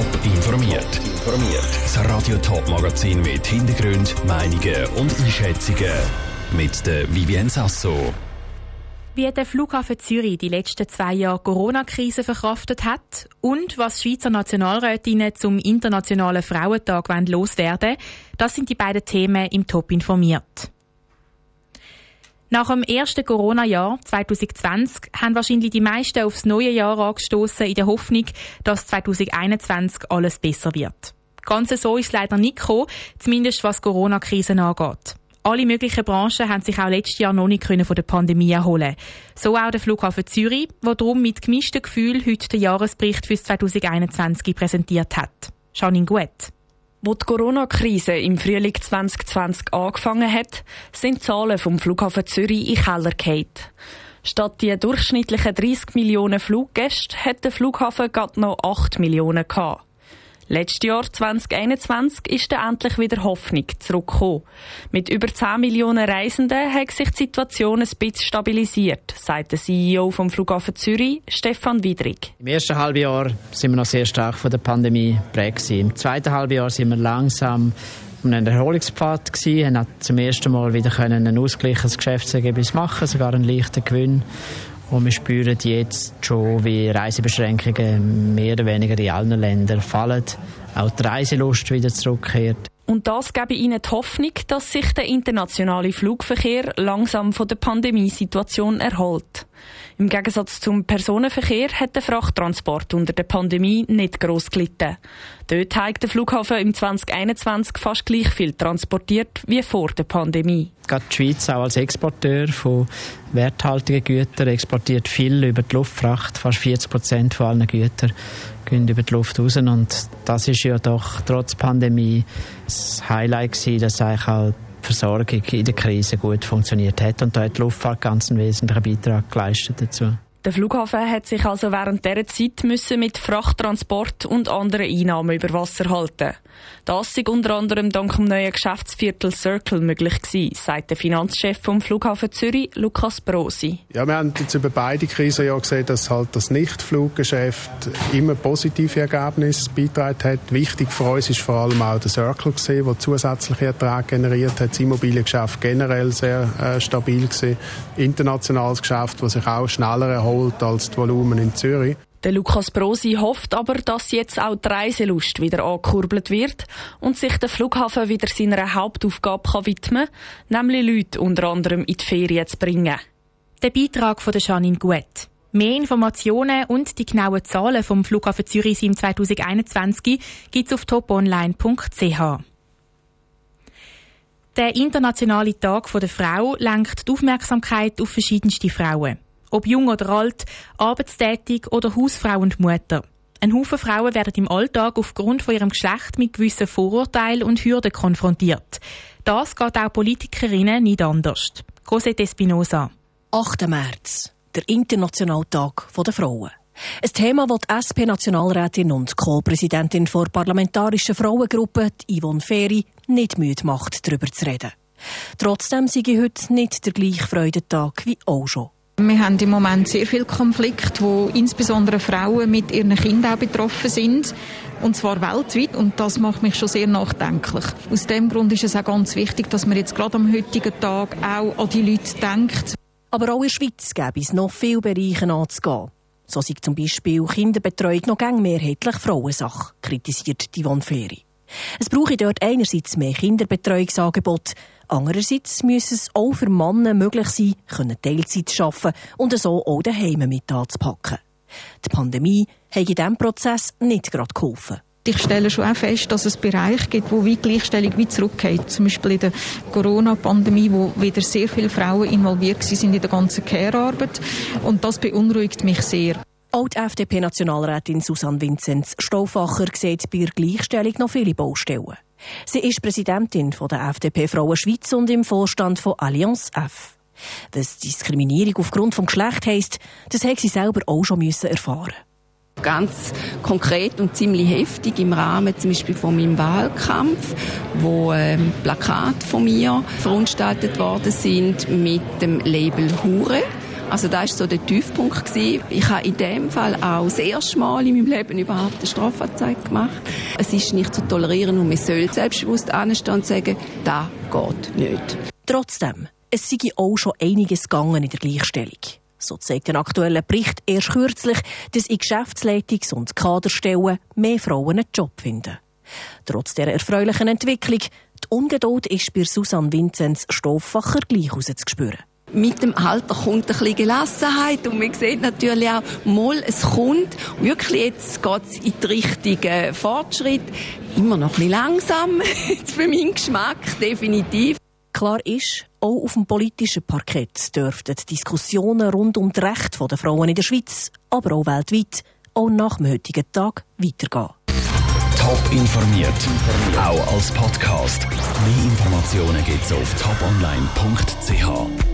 Top informiert. Informiert. Das Radio Top Magazin mit Hintergrund, Meinungen und Einschätzungen mit der Vivien Sasso. Wie der Flughafen Zürich die letzten zwei Jahre Corona-Krise verkraftet hat und was Schweizer Nationalrätinnen zum Internationalen Frauentag loswerden das sind die beiden Themen im Top informiert. Nach dem ersten Corona-Jahr 2020 haben wahrscheinlich die meisten aufs neue Jahr angestoßen in der Hoffnung, dass 2021 alles besser wird. Ganz so ist es leider nicht gekommen, zumindest was Corona-Krise angeht. Alle möglichen Branchen haben sich auch letztes Jahr noch nicht von der Pandemie erholen. So auch der Flughafen Zürich, der darum mit gemischten Gefühlen heute den Jahresbericht für 2021 präsentiert hat. Janine Guet. Wo die Corona-Krise im Frühling 2020 angefangen hat, sind die Zahlen vom Flughafen Zürich in Keller gefallen. Statt die durchschnittlichen 30 Millionen Fluggäste hat der Flughafen gerade noch 8 Millionen gehabt. Letztes Jahr, 2021, ist dann endlich wieder Hoffnung zurückgekommen. Mit über 10 Millionen Reisenden hat sich die Situation ein bisschen stabilisiert, sagt der CEO vom Flughafen Zürich, Stefan Widrig. Im ersten Halbjahr sind wir noch sehr stark von der Pandemie geprägt. Im zweiten Halbjahr sind wir langsam auf einem Erholungspfad gewesen, haben zum ersten Mal wieder ein ausgleiches Geschäftsergebnis machen, sogar einen leichten Gewinn. Und wir spüren jetzt schon, wie Reisebeschränkungen mehr oder weniger in allen Ländern fallen. Auch die Reiselust wieder zurückkehrt. Und das gebe ihnen die Hoffnung, dass sich der internationale Flugverkehr langsam von der Pandemiesituation erholt. Im Gegensatz zum Personenverkehr hat der Frachttransport unter der Pandemie nicht gross gelitten. Dort hat der Flughafen im 2021 fast gleich viel transportiert wie vor der Pandemie. Gerade die Schweiz auch als Exporteur von werthaltigen Gütern exportiert viel über die Luftfracht. Fast 40 Prozent von allen Gütern gehen über die Luft raus. Und das ist ja doch trotz Pandemie das Highlight gewesen, dass eigentlich auch Versorgung in der Krise gut funktioniert hat. Und da hat die Luftfahrt ganz einen wesentlichen Beitrag geleistet dazu. Der Flughafen hat sich also während dieser Zeit müssen mit Frachttransport und anderen Einnahmen über Wasser halten. Das sei unter anderem dank dem neuen Geschäftsviertel Circle möglich gewesen, sagt der Finanzchef vom Flughafen Zürich, Lukas Brosi. Ja, wir haben jetzt über beide Krisen ja gesehen, dass halt das Nichtfluggeschäft immer positive Ergebnisse beitragen hat. Wichtig für uns ist vor allem auch der Circle gesehen, der zusätzliche Erträge generiert hat. Das Immobiliengeschäft generell sehr äh, stabil gesehen. Internationales Geschäft, das sich auch schneller erholt als das Volumen in Zürich. Der Lukas Brosi hofft aber, dass jetzt auch die Reiselust wieder angekurbelt wird und sich der Flughafen wieder seiner Hauptaufgabe widmen kann, nämlich Leute unter anderem in die Ferien zu bringen. Der Beitrag von der Janine Guet. Mehr Informationen und die genauen Zahlen vom Flughafen Zürich im 2021 gibt es auf toponline.ch. Der Internationale Tag der Frau lenkt die Aufmerksamkeit auf verschiedenste Frauen. Ob jung oder alt, arbeitstätig oder Hausfrau und Mutter. Ein Haufen Frauen werden im Alltag aufgrund von ihrem Geschlecht mit gewissen Vorurteilen und Hürden konfrontiert. Das geht auch Politikerinnen nicht anders. Cosette Espinosa. 8. März, der Internationale Tag der Frauen. Ein Thema, das die SP-Nationalrätin und Co-Präsidentin der Parlamentarischen Frauengruppe, Yvonne Ferry, nicht müde macht, darüber zu reden. Trotzdem sei heute nicht der gleiche Freudentag wie auch schon. Wir haben im Moment sehr viele Konflikte, wo insbesondere Frauen mit ihren Kindern auch betroffen sind. Und zwar weltweit. Und das macht mich schon sehr nachdenklich. Aus dem Grund ist es auch ganz wichtig, dass man jetzt gerade am heutigen Tag auch an die Leute denkt. Aber auch in der Schweiz gäbe es noch viele Bereiche anzugehen. So sind zum Beispiel Kinderbetreuung noch gäng mehrheitlich Frauensache, kritisiert Yvonne Ferry. Es brauche dort einerseits mehr Kinderbetreuungsangebote, andererseits müsse es auch für Männer möglich sein, können Teilzeit zu arbeiten und so auch daheim mit anzupacken. Die Pandemie hat in diesem Prozess nicht gerade geholfen. Ich stelle schon auch fest, dass es Bereiche gibt, wo wie Gleichstellung wie zurückgeht. Zum Beispiel in der Corona-Pandemie, wo wieder sehr viele Frauen involviert sind in der ganzen Care-Arbeit. Und das beunruhigt mich sehr. Auch die FDP-Nationalrätin Susanne Vinzenz Stauffacher sieht bei der Gleichstellung noch viele Baustellen. Sie ist Präsidentin der FDP Frauen Schweiz und im Vorstand von Allianz F. Was Diskriminierung aufgrund des Geschlechts heisst, das hat sie selber auch schon erfahren ganz konkret und ziemlich heftig im Rahmen zum Beispiel von meinem Wahlkampf, wo ähm, Plakate von mir veranstaltet worden sind mit dem Label Hure Also da war so der Tiefpunkt. Gewesen. Ich habe in dem Fall auch das erste Mal in meinem Leben überhaupt eine Strafanzeige gemacht. Es ist nicht zu tolerieren und man soll selbstbewusst anstehen und sagen, das geht nicht. Trotzdem, es sei auch schon einiges gegangen in der Gleichstellung. So zeigt ein aktueller Bericht erst kürzlich, dass in Geschäftsleitungs- und Kaderstellen mehr Frauen einen Job finden. Trotz der erfreulichen Entwicklung, die Ungeduld ist bei Susanne Vinzenz Stofffacher gleich rauszuspüren. Mit dem Alter kommt ein bisschen Gelassenheit und man sieht natürlich auch, mal, es kommt. Wirklich, jetzt geht es in die richtige Fortschritt. Immer noch ein bisschen langsam, für meinen Geschmack, definitiv. Klar ist, auch auf dem politischen Parkett dürften Diskussionen rund um das Recht der Frauen in der Schweiz, aber auch weltweit, auch nach dem heutigen Tag weitergehen. Top informiert, auch als Podcast. Mehr Informationen gibt's auf toponline.ch.